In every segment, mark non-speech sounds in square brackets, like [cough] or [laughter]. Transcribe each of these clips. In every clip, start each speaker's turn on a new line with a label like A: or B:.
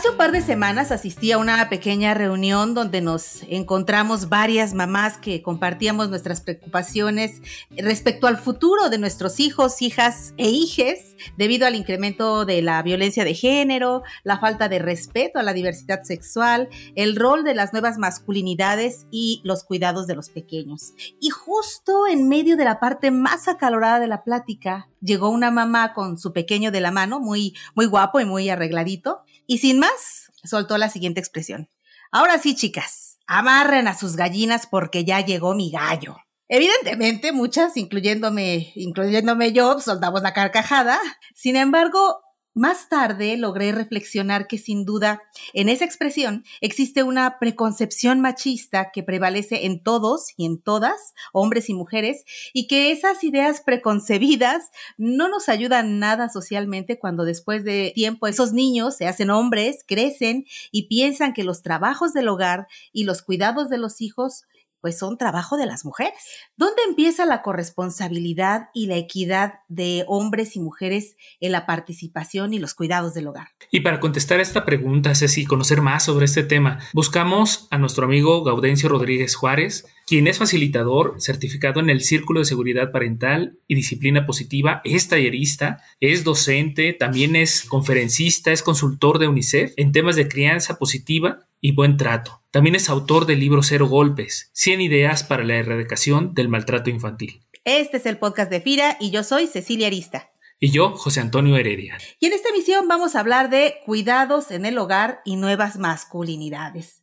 A: Hace un par de semanas asistí a una pequeña reunión donde nos encontramos varias mamás que compartíamos nuestras preocupaciones respecto al futuro de nuestros hijos, hijas e hijes debido al incremento de la violencia de género, la falta de respeto a la diversidad sexual, el rol de las nuevas masculinidades y los cuidados de los pequeños. Y justo en medio de la parte más acalorada de la plática, llegó una mamá con su pequeño de la mano, muy, muy guapo y muy arregladito, y sin más, soltó la siguiente expresión. Ahora sí, chicas, amarren a sus gallinas porque ya llegó mi gallo. Evidentemente, muchas, incluyéndome, incluyéndome yo, soltamos la carcajada. Sin embargo, más tarde logré reflexionar que sin duda en esa expresión existe una preconcepción machista que prevalece en todos y en todas, hombres y mujeres, y que esas ideas preconcebidas no nos ayudan nada socialmente cuando después de tiempo esos niños se hacen hombres, crecen y piensan que los trabajos del hogar y los cuidados de los hijos pues son trabajo de las mujeres. ¿Dónde empieza la corresponsabilidad y la equidad de hombres y mujeres en la participación y los cuidados del hogar?
B: Y para contestar esta pregunta, Ceci, conocer más sobre este tema, buscamos a nuestro amigo Gaudencio Rodríguez Juárez, quien es facilitador certificado en el Círculo de Seguridad Parental y Disciplina Positiva, es tallerista, es docente, también es conferencista, es consultor de UNICEF en temas de crianza positiva y buen trato. También es autor del libro Cero Golpes, 100 ideas para la erradicación del maltrato infantil.
A: Este es el podcast de FIRA y yo soy Cecilia Arista.
B: Y yo, José Antonio Heredia.
A: Y en esta emisión vamos a hablar de cuidados en el hogar y nuevas masculinidades.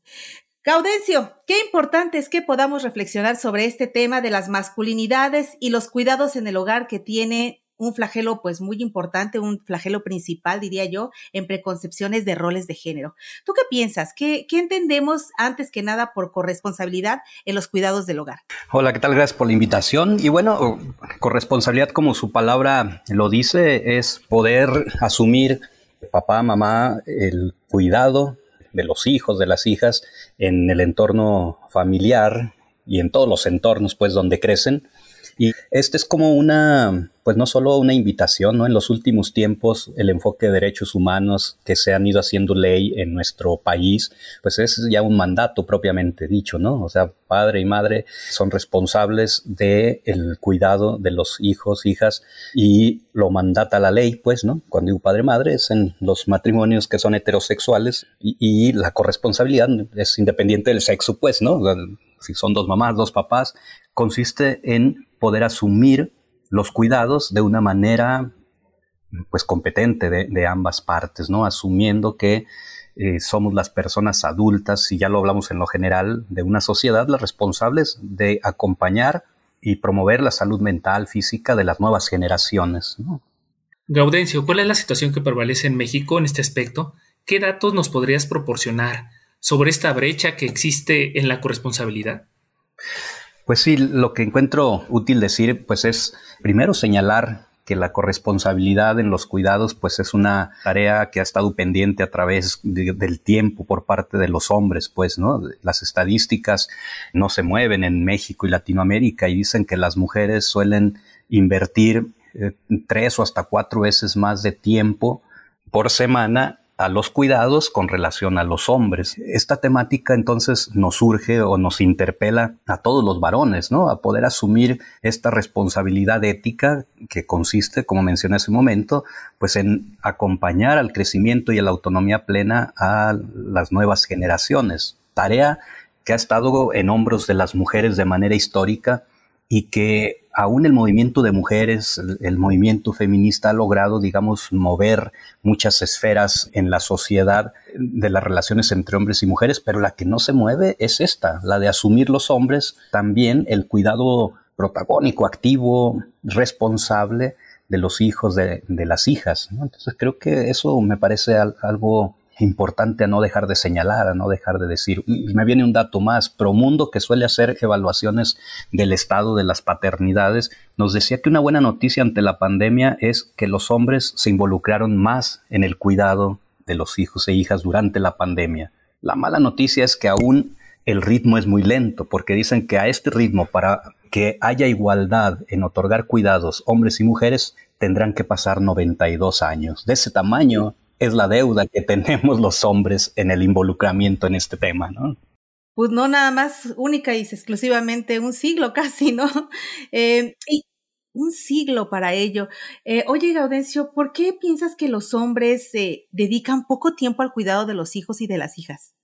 A: Gaudencio, qué importante es que podamos reflexionar sobre este tema de las masculinidades y los cuidados en el hogar que tiene un flagelo pues muy importante, un flagelo principal, diría yo, en preconcepciones de roles de género. ¿Tú qué piensas? ¿Qué, ¿Qué, entendemos antes que nada por corresponsabilidad en los cuidados del hogar?
C: Hola, ¿qué tal? Gracias por la invitación. Y bueno, corresponsabilidad, como su palabra lo dice, es poder asumir, papá, mamá, el cuidado de los hijos, de las hijas, en el entorno familiar y en todos los entornos, pues, donde crecen y este es como una, pues no solo una invitación, ¿no? En los últimos tiempos el enfoque de derechos humanos que se han ido haciendo ley en nuestro país, pues es ya un mandato propiamente dicho, ¿no? O sea, padre y madre son responsables del el cuidado de los hijos, hijas y lo mandata la ley, pues, ¿no? Cuando digo padre madre es en los matrimonios que son heterosexuales y la corresponsabilidad es independiente del sexo, pues, ¿no? Si son dos mamás, dos papás, consiste en poder asumir los cuidados de una manera pues competente de, ambas partes, ¿no? Asumiendo que eh, somos las personas adultas, y ya lo hablamos en lo general, de una sociedad, las responsables de acompañar y promover la salud mental, física de las nuevas generaciones.
B: Gaudencio, ¿cuál es la situación que prevalece en México en este aspecto? ¿Qué datos nos podrías proporcionar sobre esta brecha que existe en la corresponsabilidad?
C: Pues sí, lo que encuentro útil decir, pues es primero señalar que la corresponsabilidad en los cuidados, pues es una tarea que ha estado pendiente a través del tiempo por parte de los hombres, pues, ¿no? Las estadísticas no se mueven en México y Latinoamérica y dicen que las mujeres suelen invertir eh, tres o hasta cuatro veces más de tiempo por semana a los cuidados con relación a los hombres. Esta temática entonces nos surge o nos interpela a todos los varones, ¿no? A poder asumir esta responsabilidad ética que consiste, como mencioné hace un momento, pues en acompañar al crecimiento y a la autonomía plena a las nuevas generaciones. Tarea que ha estado en hombros de las mujeres de manera histórica y que aún el movimiento de mujeres, el, movimiento feminista ha logrado, digamos, mover muchas esferas en la sociedad de las relaciones entre hombres y mujeres, pero la que no se mueve es esta, la de asumir los hombres también el cuidado protagónico, activo, responsable de los hijos, de, las hijas. Entonces creo que eso me parece algo importante a no dejar de señalar, a no dejar de decir. Y me viene un dato más. Promundo, que suele hacer evaluaciones del estado de las paternidades, nos decía que una buena noticia ante la pandemia es que los hombres se involucraron más en el cuidado de los hijos e hijas durante la pandemia. La mala noticia es que aún el ritmo es muy lento, porque dicen que a este ritmo, para que haya igualdad en otorgar cuidados hombres y mujeres, tendrán que pasar 92 años. De ese tamaño es la deuda que tenemos los hombres en el involucramiento en este tema, ¿no?
A: Pues no nada más única y exclusivamente un siglo [laughs] casi, ¿no? Eh, un siglo para ello. Eh, oye, Gaudencio, ¿por qué piensas que los hombres se dedican poco tiempo al cuidado de los hijos y de las hijas?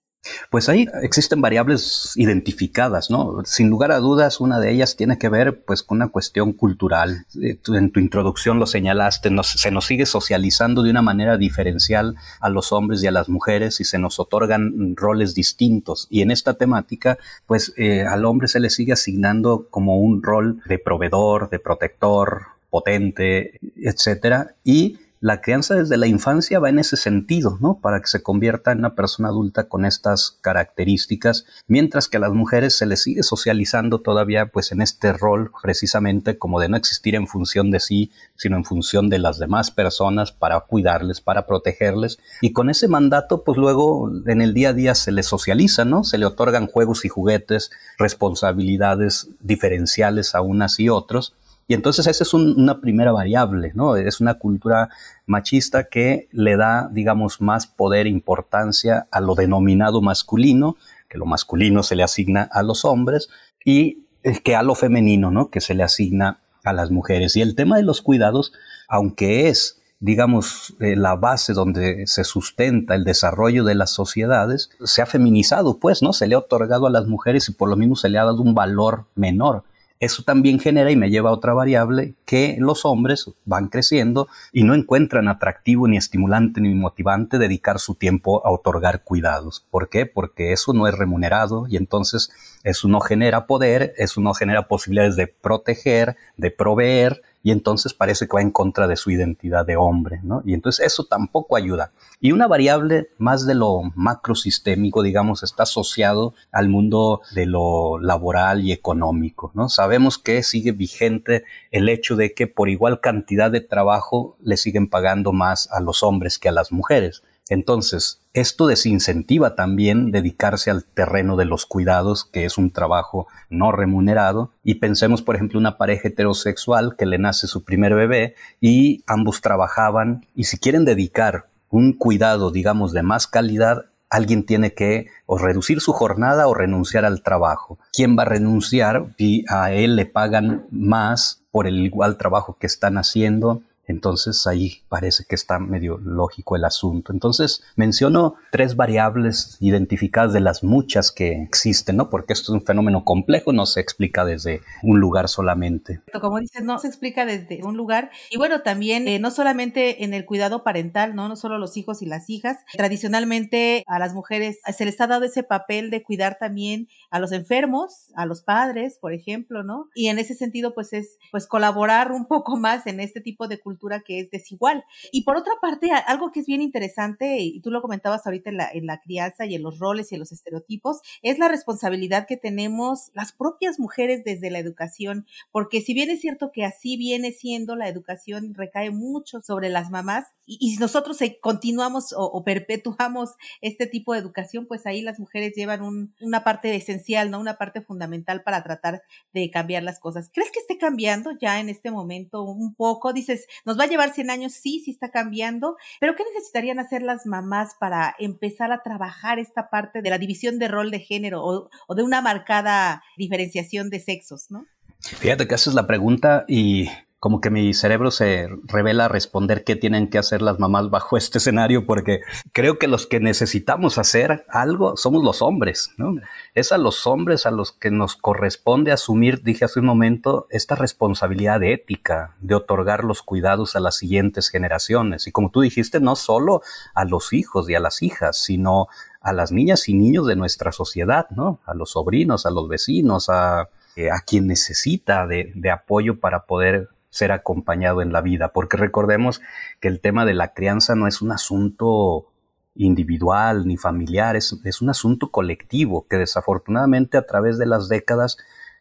C: Pues ahí existen variables identificadas, ¿no? Sin lugar a dudas, una de ellas tiene que ver, pues, con una cuestión cultural. Eh, en tu introducción lo señalaste, se nos sigue socializando de una manera diferencial a los hombres y a las mujeres y se nos otorgan roles distintos. Y en esta temática, pues, eh, al hombre se le sigue asignando como un rol de proveedor, de protector, potente, etcétera, y la crianza desde la infancia va en ese sentido, ¿no? Para que se convierta en una persona adulta con estas características, mientras que a las mujeres se les sigue socializando todavía pues en este rol precisamente como de no existir en función de sí, sino en función de las demás personas para cuidarles, para protegerles y con ese mandato pues luego en el día a día se les socializa, ¿no? Se le otorgan juegos y juguetes, responsabilidades diferenciales a unas y otros y entonces esa es una primera variable, ¿no? Es una cultura machista que le da, digamos, más poder e importancia a lo denominado masculino, que lo masculino se le asigna a los hombres, y que a lo femenino, ¿no? Que se le asigna a las mujeres. Y el tema de los cuidados, aunque es digamos, eh, la base donde se sustenta el desarrollo de las sociedades, se ha feminizado, pues, ¿no? Se le ha otorgado a las mujeres y por lo mismo se le ha dado un valor menor. Eso también genera y me lleva a otra variable que los hombres van creciendo y no encuentran atractivo ni estimulante ni motivante dedicar su tiempo a otorgar cuidados. ¿Por qué? Porque eso no es remunerado y entonces eso no genera poder, eso no genera posibilidades de proteger, de proveer y entonces parece que va en contra de su identidad de hombre, ¿no? Y entonces eso tampoco ayuda. Y una variable más de lo macrosistémico, digamos, está asociado al mundo de lo laboral y económico, ¿no? Sabemos que sigue vigente el hecho de que por igual cantidad de trabajo le siguen pagando más a los hombres que a las mujeres. Entonces, esto desincentiva también dedicarse al terreno de los cuidados, que es un trabajo no remunerado. Y pensemos, por ejemplo, una pareja heterosexual que le nace su primer bebé y ambos trabajaban y si quieren dedicar un cuidado, digamos, de más calidad, alguien tiene que o reducir su jornada o renunciar al trabajo. ¿Quién va a renunciar si a él le pagan más por el igual trabajo que están haciendo? Entonces ahí parece que está medio lógico el asunto. Entonces menciono tres variables identificadas de las muchas que existen, ¿no? Porque esto es un fenómeno complejo, no se explica desde un lugar solamente.
A: Como dices, no se explica desde un lugar. Y bueno, también eh, no solamente en el cuidado parental, ¿no? No solo los hijos y las hijas. Tradicionalmente a las mujeres se les ha dado ese papel de cuidar también a los enfermos, a los padres, por ejemplo, ¿no? Y en ese sentido, pues es pues colaborar un poco más en este tipo de cultura que es desigual. Y por otra parte, algo que es bien interesante, y tú lo comentabas ahorita en la, en la crianza y en los roles y en los estereotipos, es la responsabilidad que tenemos las propias mujeres desde la educación, porque si bien es cierto que así viene siendo, la educación recae mucho sobre las mamás, y, si nosotros continuamos o, perpetuamos este tipo de educación, pues ahí las mujeres llevan una parte esencial ¿no? Una parte fundamental para tratar de cambiar las cosas. ¿Crees que esté cambiando ya en este momento un poco? Dices, ¿nos va a llevar 100 años? Sí, sí está cambiando, pero ¿qué necesitarían hacer las mamás para empezar a trabajar esta parte de la división de rol de género o, o de una marcada diferenciación de sexos, ¿no?
C: Fíjate que haces la pregunta y como que mi cerebro se revela a responder qué tienen que hacer las mamás bajo [laughs] este escenario, porque creo que los que necesitamos hacer algo somos los hombres, ¿no? Es a los hombres a los que nos corresponde asumir, dije hace un momento, esta responsabilidad ética de otorgar los cuidados a las siguientes generaciones. Y como tú dijiste, no solo a los hijos y a las hijas, sino a las niñas y niños de nuestra sociedad, ¿no? A los sobrinos, a los vecinos, a, eh, a quien necesita de, de apoyo para poder ser acompañado en la vida, porque recordemos que el tema de la crianza no es un asunto individual ni familiar, es, es, un asunto colectivo que desafortunadamente a través de las décadas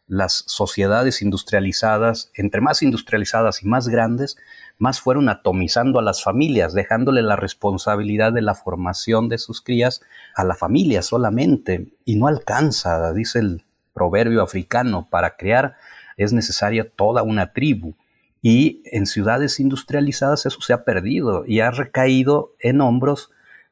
C: las sociedades industrializadas, entre más industrializadas y más grandes, más fueron atomizando a las familias, dejándole la responsabilidad de la formación de sus crías a la familia solamente, y no alcanza, dice el proverbio africano, para crear es necesaria toda una tribu. Y en ciudades industrializadas eso se ha perdido y ha recaído en hombros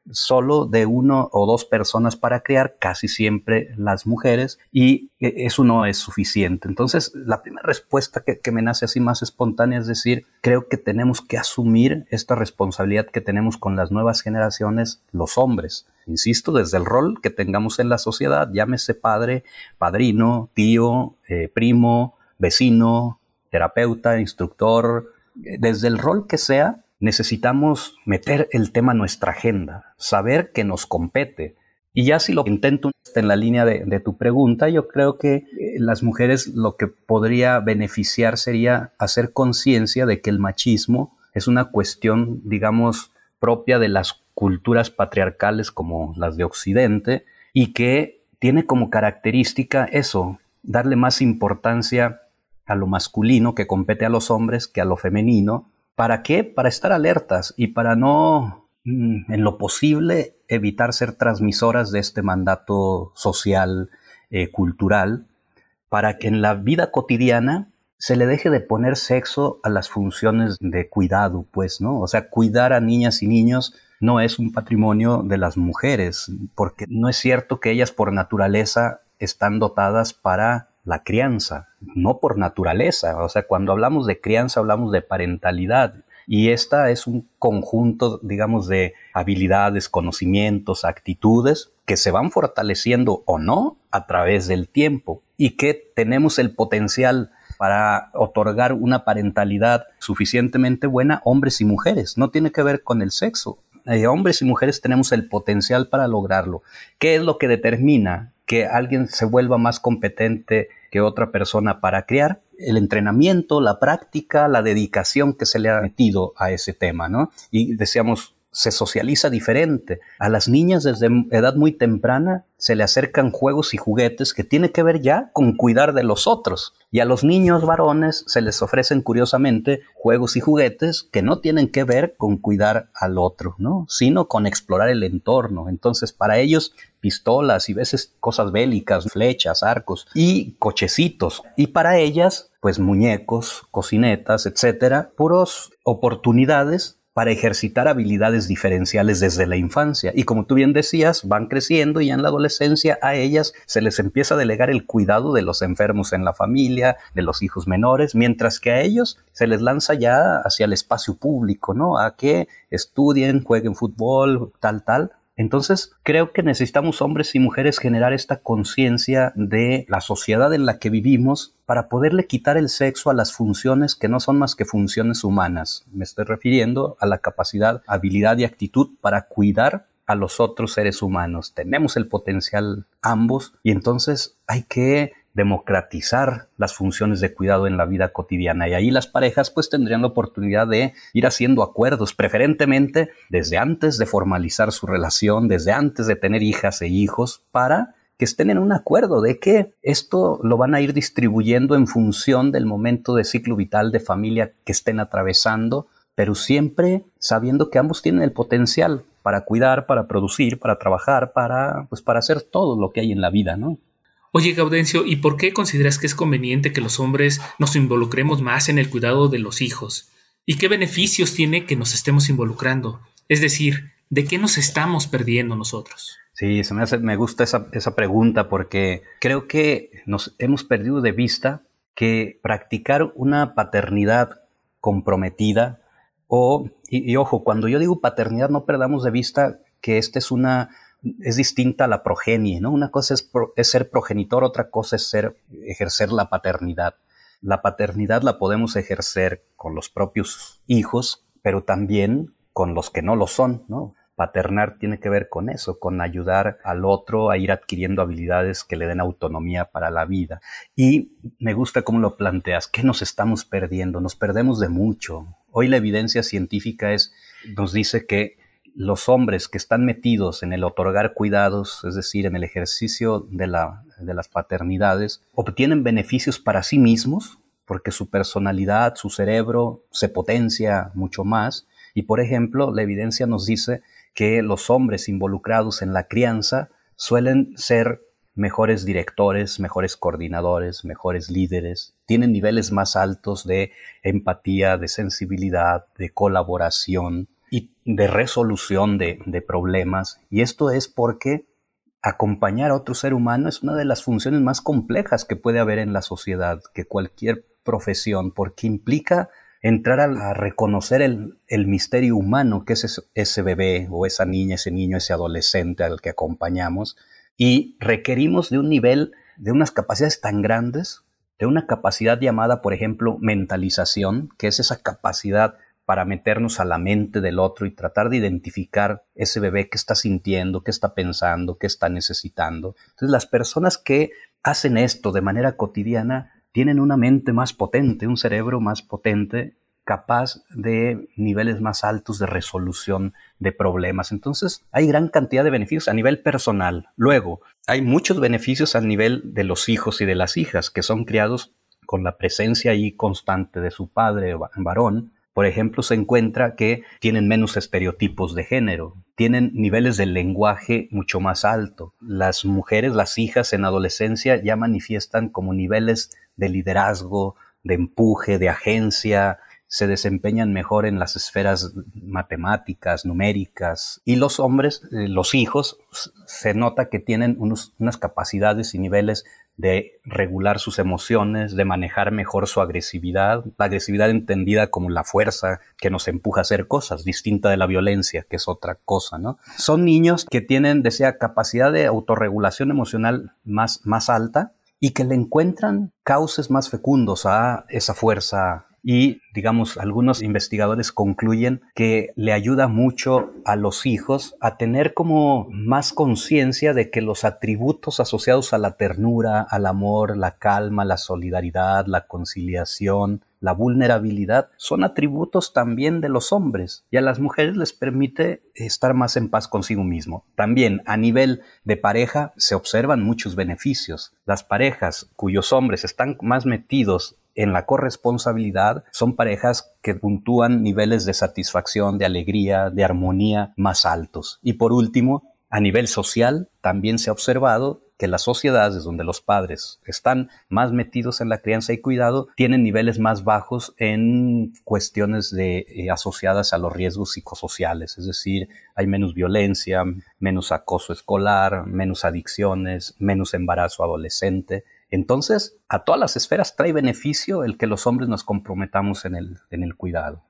C: solo de uno o dos personas para crear, casi siempre las mujeres, y eso no es suficiente. Entonces, la primera respuesta que, que, me nace así más espontánea es decir, creo que tenemos que asumir esta responsabilidad que tenemos con las nuevas generaciones, los hombres. Insisto, desde el rol que tengamos en la sociedad, llámese padre, padrino, tío, eh, primo, vecino, terapeuta, instructor, desde el rol que sea, necesitamos meter el tema en nuestra agenda, saber que nos compete. Y ya si lo intento en la línea de, tu pregunta, yo creo que eh, las mujeres lo que podría beneficiar sería hacer conciencia de que el machismo es una cuestión, digamos, propia de las culturas patriarcales como las de Occidente y que tiene como característica eso, darle más importancia a lo masculino que compete a los hombres que a lo femenino ¿Para qué? Para estar alertas y para no, mm, en lo posible, evitar ser transmisoras de este mandato social, eh, cultural, para que en la vida cotidiana se le deje de poner sexo a las funciones de cuidado, pues, ¿no? O sea, cuidar a niñas y niños no es un patrimonio de las mujeres, porque no es cierto que ellas por naturaleza están dotadas para la crianza, no por naturaleza. O sea, cuando hablamos de crianza hablamos de parentalidad. Y esta es un conjunto, digamos, de habilidades, conocimientos, actitudes que se van fortaleciendo o no a través del tiempo y que tenemos el potencial para otorgar una parentalidad suficientemente buena hombres y mujeres. No tiene que ver con el sexo. Eh, hombres y mujeres tenemos el potencial para lograrlo. ¿Qué es lo que determina que alguien se vuelva más competente que otra persona para criar, el entrenamiento, la práctica, la dedicación que se le ha metido a ese tema, ¿no? Y decíamos, se socializa diferente. A las niñas desde edad muy temprana se le acercan juegos y juguetes que tiene que ver ya con cuidar de los otros. Y a los niños varones se les ofrecen curiosamente juegos y juguetes que no tienen que ver con cuidar al otro, ¿no? Sino con explorar el entorno. Entonces, para ellos, pistolas y veces cosas bélicas, flechas, arcos y cochecitos. Y para ellas, pues muñecos, cocinetas, etcétera, puros oportunidades para ejercitar habilidades diferenciales desde la infancia. Y como tú bien decías, van creciendo y en la adolescencia a ellas se les empieza a delegar el cuidado de los enfermos en la familia, de los hijos menores, mientras que a ellos se les lanza ya hacia el espacio público, ¿no? A que estudien, jueguen fútbol, tal, tal, entonces, creo que necesitamos hombres y mujeres generar esta conciencia de la sociedad en la que vivimos para poderle quitar el sexo a las funciones que no son más que funciones humanas. Me estoy refiriendo a la capacidad, habilidad y actitud para cuidar a los otros seres humanos. Tenemos el potencial ambos y entonces hay que democratizar las funciones de cuidado en la vida cotidiana y ahí las parejas pues tendrían la oportunidad de ir haciendo acuerdos preferentemente desde antes de formalizar su relación, desde antes de tener hijas e hijos para que estén en un acuerdo de que esto lo van a ir distribuyendo en función del momento de ciclo vital de familia que estén atravesando, pero siempre sabiendo que ambos tienen el potencial para cuidar, para producir, para trabajar, para pues para hacer todo lo que hay en la vida, ¿no?
B: Oye, Gaudencio, ¿y por qué consideras que es conveniente que los hombres nos involucremos más en el cuidado de los hijos? ¿Y qué beneficios tiene que nos estemos involucrando? Es decir, ¿de qué nos estamos perdiendo nosotros?
C: Sí, se me, hace, me gusta esa, pregunta porque creo que nos hemos perdido de vista que practicar una paternidad comprometida o, y, ojo, cuando yo digo paternidad no perdamos de vista que esta es una es distinta a la progenie, ¿no? Una cosa es, ser progenitor, otra cosa es ser, ejercer la paternidad. La paternidad la podemos ejercer con los propios hijos, pero también con los que no lo son, ¿no? Paternar tiene que ver con eso, con ayudar al otro a ir adquiriendo habilidades que le den autonomía para la vida. Y me gusta cómo lo planteas, ¿qué nos estamos perdiendo? Nos perdemos de mucho. Hoy la evidencia científica es, nos dice que los hombres que están metidos en el otorgar cuidados, es decir, en el ejercicio de, la, de las paternidades, obtienen beneficios para sí mismos, porque su personalidad, su cerebro se potencia mucho más. Y por ejemplo, la evidencia nos dice que los hombres involucrados en la crianza suelen ser mejores directores, mejores coordinadores, mejores líderes, tienen niveles más altos de empatía, de sensibilidad, de colaboración y de resolución de, problemas. Y esto es porque acompañar a otro ser humano es una de las funciones más complejas que puede haber en la sociedad, que cualquier profesión, porque implica entrar a, reconocer el, misterio humano que es ese, bebé o esa niña, ese niño, ese adolescente al que acompañamos, y requerimos de un nivel, de unas capacidades tan grandes, de una capacidad llamada, por ejemplo, mentalización, que es esa capacidad para meternos a la mente del otro y tratar de identificar ese bebé que está sintiendo, qué está pensando, qué está necesitando. Entonces las personas que hacen esto de manera cotidiana tienen una mente más potente, un cerebro más potente, capaz de niveles más altos de resolución de problemas. Entonces, hay gran cantidad de beneficios a nivel personal. Luego, hay muchos beneficios a nivel de los hijos y de las hijas que son criados con la presencia ahí constante de su padre varón, por ejemplo, se encuentra que tienen menos estereotipos de género, tienen niveles de lenguaje mucho más alto. Las mujeres, las hijas en adolescencia ya manifiestan como niveles de liderazgo, de empuje, de agencia, se desempeñan mejor en las esferas matemáticas, numéricas, y los hombres, eh, los hijos, se nota que tienen unas capacidades y niveles de regular sus emociones, de manejar mejor su agresividad, la agresividad entendida como la fuerza que nos empuja a hacer cosas, distinta de la violencia, que es otra cosa, ¿no? Son niños que tienen, desea, capacidad de autorregulación emocional más, más alta y que le encuentran cauces más fecundos a esa fuerza y, digamos, algunos investigadores concluyen que le ayuda mucho a los hijos a tener como más conciencia de que los atributos asociados a la ternura, al amor, la calma, la solidaridad, la conciliación, la vulnerabilidad son atributos también de los hombres y a las mujeres les permite estar más en paz consigo mismo. También a nivel de pareja se observan muchos beneficios. Las parejas cuyos hombres están más metidos en la corresponsabilidad son parejas que puntúan niveles de satisfacción, de alegría, de armonía más altos. Y por último, a nivel social, también se ha observado que las sociedades donde los padres están más metidos en la crianza y cuidado tienen niveles más bajos en cuestiones eh, asociadas a los riesgos psicosociales, es decir, hay menos violencia, menos acoso escolar, menos adicciones, menos embarazo adolescente, entonces, a todas las esferas trae beneficio el que los hombres nos comprometamos en el cuidado.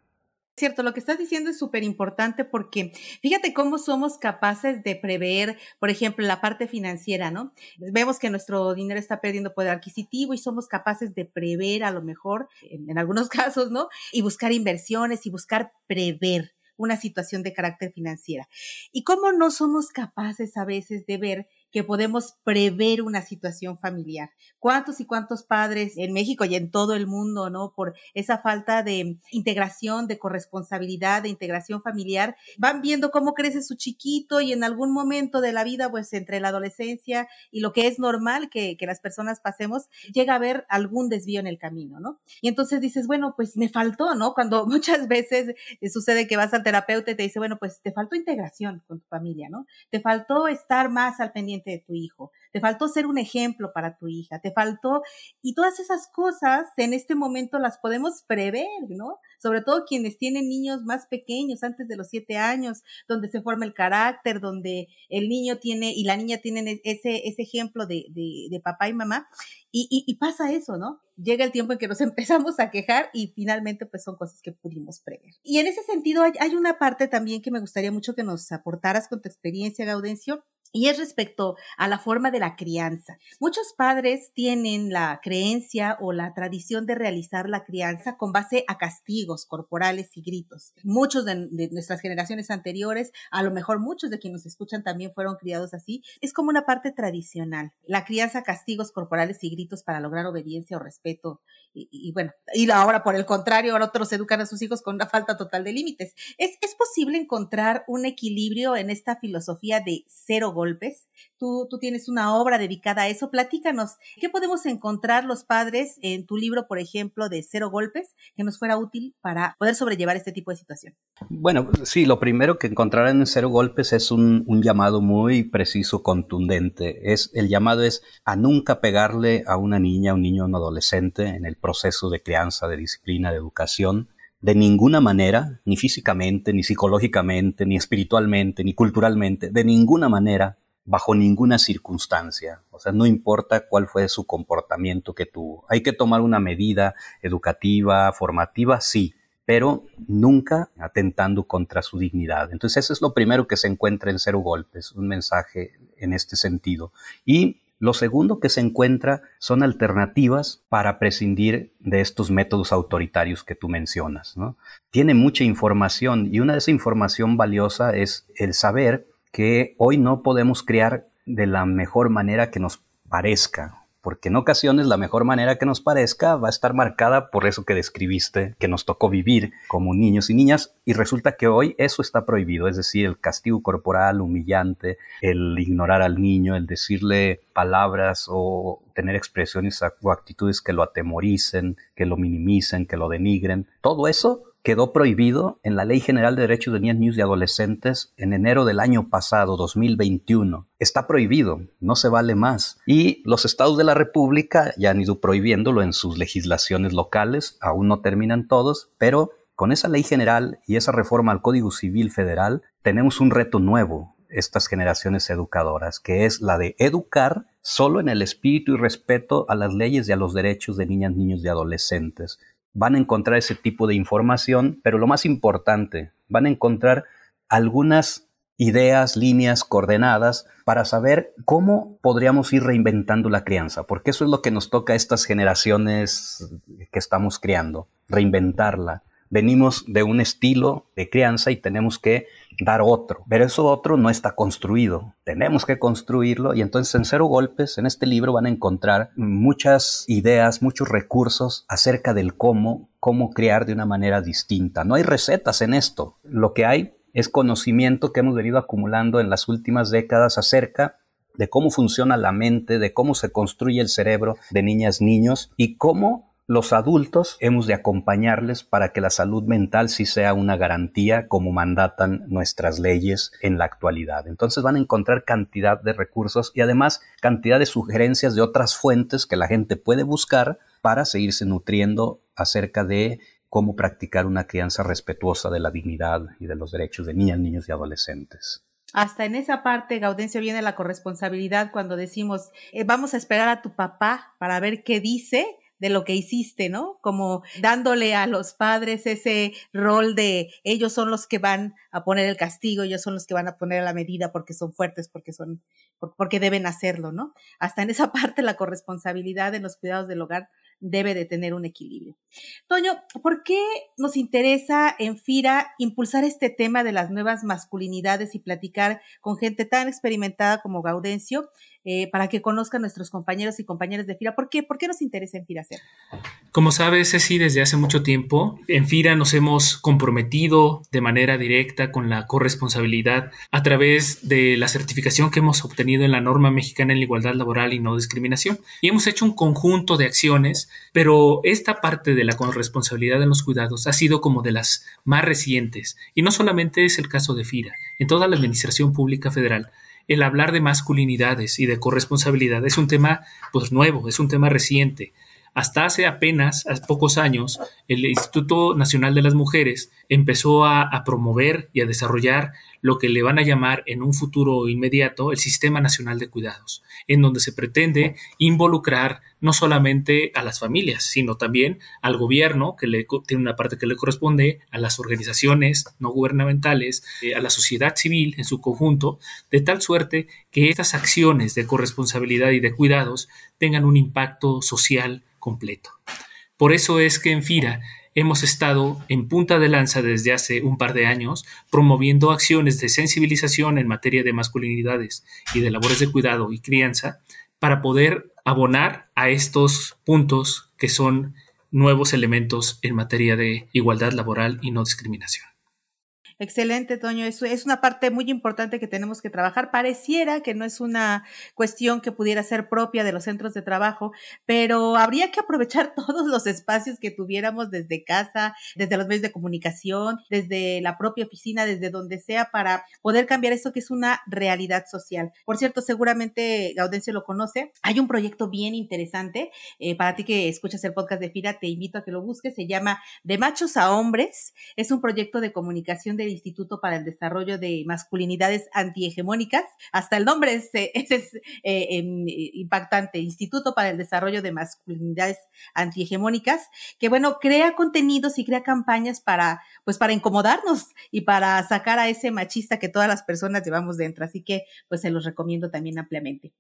A: Cierto, lo que estás diciendo es súper importante porque fíjate cómo somos capaces de prever, por ejemplo, la parte financiera, ¿no? Vemos que nuestro dinero está perdiendo poder adquisitivo y somos capaces de prever a lo mejor, en, en algunos [laughs] casos, ¿no? Y buscar inversiones y buscar prever una situación de carácter financiera. Y cómo no somos capaces a veces de ver que podemos prever una situación familiar. ¿Cuántos y cuántos padres en México y en todo el mundo, no? Por esa falta de integración, de corresponsabilidad, de integración familiar, van viendo cómo crece su chiquito y en algún momento de la vida, pues entre la adolescencia y lo que es normal que, que las personas pasemos, llega a haber algún desvío en el camino, ¿no? Y entonces dices, bueno, pues me faltó, ¿no? Cuando [laughs] muchas veces sucede que vas al terapeuta y te dice, bueno, pues te faltó integración con tu familia, ¿no? Te faltó estar más al pendiente de tu hijo, te faltó ser un ejemplo para tu hija, te faltó, y todas esas cosas en este momento las podemos prever, ¿no? Sobre todo quienes tienen niños más pequeños, antes de los siete años, donde se forma el carácter, donde el niño tiene y la niña tienen e-, ese, ese ejemplo de, de, papá y mamá, y, y, pasa eso, ¿no? Llega el tiempo en que nos [laughs] empezamos a quejar y finalmente pues son cosas que pudimos prever. Y en ese sentido hay, hay una parte también que me gustaría mucho que nos aportaras con tu experiencia, Gaudencio, y es respecto a la forma de la crianza. Muchos padres tienen la creencia o la tradición de realizar la crianza con base a castigos corporales y gritos. Muchos de, nuestras generaciones anteriores, a lo mejor muchos de quienes nos escuchan también fueron criados así, es como una parte tradicional. La crianza, castigos corporales y gritos para lograr obediencia o respeto. Y, bueno, y ahora por el contrario, otros educan a sus hijos con una falta total de límites. ¿Es, es posible encontrar un equilibrio en esta filosofía de cero golpes. Tú, tienes una obra dedicada a eso. Platícanos, ¿qué podemos encontrar los padres en tu libro, por ejemplo, de Cero Golpes, que nos fuera útil para poder sobrellevar este tipo de situación?
C: Bueno, sí, lo primero que encontrarán en Cero Golpes es un, un llamado muy preciso, contundente. Es, el llamado es a nunca pegarle a una niña, un niño, un adolescente en el proceso de crianza, de disciplina, de educación de ninguna manera, ni físicamente, ni psicológicamente, ni espiritualmente, ni culturalmente, de ninguna manera, bajo ninguna circunstancia. O sea, no importa cuál fue su comportamiento que tuvo. Hay que tomar una medida educativa, formativa, sí, pero nunca atentando contra su dignidad. Entonces, eso es lo primero que se encuentra en Cero Golpes, un mensaje en este sentido. Y lo segundo que se encuentra son alternativas para prescindir de estos métodos autoritarios que tú mencionas. Tiene mucha información y una de esa información valiosa es el saber que hoy no podemos criar de la mejor manera que nos parezca porque en ocasiones la mejor manera que nos parezca va a estar marcada por eso que describiste, que nos tocó vivir como niños y niñas, y resulta que hoy eso está prohibido, es decir, el castigo corporal humillante, el ignorar al niño, el decirle palabras o tener expresiones o actitudes que lo atemoricen, que lo minimicen, que lo denigren, todo eso quedó prohibido en la Ley General de Derechos de Niñas, Niños y Adolescentes en enero del año pasado, 2021. Está prohibido, no se vale más. Y los estados de la República ya han ido prohibiéndolo en sus legislaciones locales, aún no terminan todos, pero con esa ley general y esa reforma al Código Civil Federal tenemos un reto nuevo, estas generaciones educadoras, que es la de educar solo en el espíritu y respeto a las leyes y a los derechos de niñas, niños y adolescentes van a encontrar ese tipo de información, pero lo más importante, van a encontrar algunas ideas, líneas, coordenadas para saber cómo podríamos ir reinventando la crianza, porque eso es lo que nos toca a estas generaciones que estamos criando, reinventarla, venimos de un estilo de crianza y tenemos que dar otro, pero eso otro no está construido, tenemos que construirlo y entonces en Cero Golpes, en este libro van a encontrar muchas ideas, muchos recursos acerca del cómo, cómo criar de una manera distinta. No hay recetas en esto, lo que hay es conocimiento que hemos venido acumulando en las últimas décadas acerca de cómo funciona la mente, de cómo se construye el cerebro de niñas, niños y cómo los adultos hemos de acompañarles para que la salud mental sí sea una garantía como mandatan nuestras leyes en la actualidad. Entonces van a encontrar cantidad de recursos y además cantidad de sugerencias de otras fuentes que la gente puede buscar para seguirse nutriendo acerca de cómo practicar una crianza respetuosa de la dignidad y de los derechos de niñas, niños y adolescentes.
A: Hasta en esa parte, Gaudencio, viene la corresponsabilidad cuando decimos, eh, vamos a esperar a tu papá para ver qué dice de lo que hiciste, ¿no? Como dándole a los padres ese rol de ellos son los que van a poner el castigo, ellos son los que van a poner la medida porque son fuertes, porque son, porque deben hacerlo, ¿no? Hasta en esa [laughs] parte la corresponsabilidad en los cuidados del hogar debe de tener un equilibrio. Toño, ¿por qué nos interesa en FIRA impulsar este tema de las nuevas masculinidades y platicar con gente tan experimentada como Gaudencio eh, para que conozcan nuestros compañeros y compañeras de FIRA. ¿Por qué? ¿Por qué nos interesa en FIRA hacer?
B: Como sabes, Ceci, desde hace mucho tiempo en FIRA nos hemos comprometido de manera directa con la corresponsabilidad a través de la certificación que hemos obtenido en la norma mexicana en la igualdad laboral y no discriminación. Y hemos hecho un conjunto de acciones, pero esta parte de la corresponsabilidad en los cuidados ha sido como de las más recientes. Y no solamente es el caso de FIRA, en toda la Administración Pública Federal el hablar de masculinidades y de corresponsabilidad es un tema pues nuevo, es un tema reciente. Hasta hace apenas, hace pocos años, el Instituto Nacional de las Mujeres empezó a, a, promover y a desarrollar lo que le van a llamar en un futuro inmediato el Sistema Nacional de Cuidados, en donde se pretende involucrar no solamente a las familias, sino también al gobierno, que tiene una parte que le corresponde, a las organizaciones no gubernamentales, eh, a la sociedad civil en su conjunto, de tal suerte que estas acciones de corresponsabilidad y de cuidados tengan un impacto social completo. Por eso es que en FIRA hemos estado en punta de lanza desde hace un par de años promoviendo acciones de sensibilización en materia de masculinidades y de labores de cuidado y crianza para poder abonar a estos puntos que son nuevos elementos en materia de igualdad laboral y no discriminación.
A: Excelente, Toño. Eso es una parte muy importante que tenemos que trabajar. Pareciera que no es una cuestión que pudiera ser propia de los centros de trabajo, pero habría que aprovechar [laughs] todos los espacios que tuviéramos desde casa, desde los medios de comunicación, desde la propia oficina, desde donde sea, para poder cambiar esto que es una realidad social. Por cierto, seguramente Gaudencio lo conoce. Hay un proyecto bien interesante. Eh, para ti que escuchas el podcast de FIRA, te invito a que lo busques. Se llama De Machos a Hombres. Es un proyecto de comunicación de Instituto para el Desarrollo de Masculinidades Antihegemónicas. Hasta el nombre es, eh, [laughs] eh, em, impactante, Instituto para el Desarrollo de Masculinidades Antihegemónicas, que bueno, crea contenidos y crea campañas para, pues para incomodarnos y para sacar a ese machista que todas las personas llevamos dentro. Así que, pues se los recomiendo también ampliamente.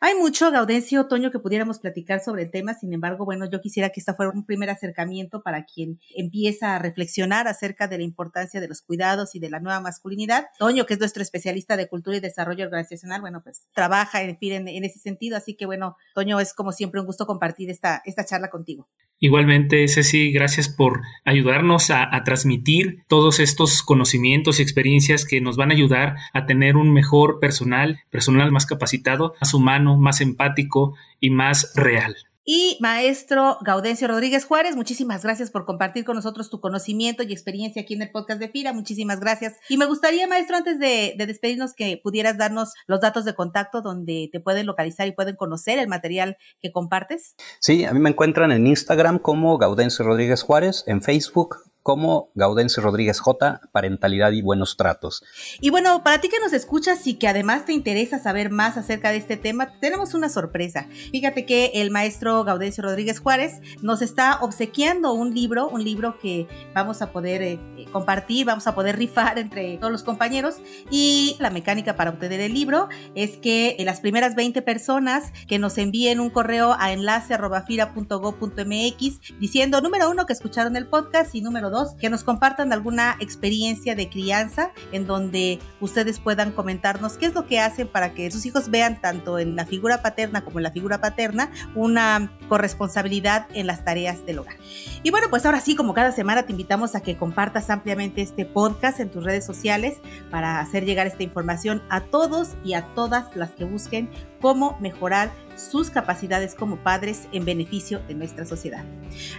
A: Hay mucho, Gaudencio, Otoño, que pudiéramos platicar sobre el tema. Sin embargo, bueno, yo quisiera que esta fuera un primer acercamiento para quien empieza a reflexionar acerca de la importancia de los cuidados y de la nueva masculinidad. Toño, que es nuestro especialista de cultura y desarrollo organizacional, bueno, pues trabaja en, en, en ese sentido. Así que bueno, Toño, es como siempre un gusto compartir esta, esta charla contigo.
B: Igualmente, Ceci, gracias por ayudarnos a, a, transmitir todos estos conocimientos y experiencias que nos van a ayudar a tener un mejor personal, personal más capacitado, más humano, más empático y más real.
A: Y maestro Gaudencio Rodríguez Juárez, muchísimas gracias por compartir con nosotros tu conocimiento y experiencia aquí en el podcast de FIRA. Muchísimas gracias. Y me gustaría, maestro, antes de, de, despedirnos, que pudieras darnos los datos de contacto donde te pueden localizar y pueden conocer el material que compartes.
C: Sí, a mí me encuentran en Instagram como Gaudencio Rodríguez Juárez, en Facebook como Gaudencio Rodríguez J, Parentalidad y Buenos Tratos.
A: Y bueno, para ti que nos escuchas y que además te interesa saber más acerca de este tema, tenemos una sorpresa. Fíjate que el maestro Gaudencio Rodríguez Juárez nos está obsequiando un libro, un libro que vamos a poder eh, compartir, vamos a poder rifar entre todos los compañeros. Y la mecánica para obtener el libro es que las primeras 20 personas que nos envíen un correo a enlace.fira.go.mx diciendo número uno que escucharon el podcast y número que nos compartan alguna experiencia de crianza en donde ustedes puedan comentarnos qué es lo que hacen para que sus hijos vean tanto en la figura paterna como en la figura paterna una corresponsabilidad en las tareas del hogar. Y bueno, pues ahora sí, como cada semana te invitamos a que compartas ampliamente este podcast en tus redes sociales para hacer llegar esta información a todos y a todas las que busquen cómo mejorar sus capacidades como padres en beneficio de nuestra sociedad.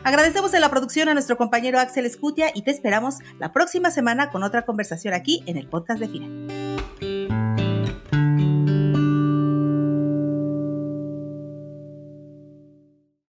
A: Agradecemos en la producción a nuestro compañero Axel Escutia y te esperamos la próxima semana con otra conversación aquí en el podcast de FIRA.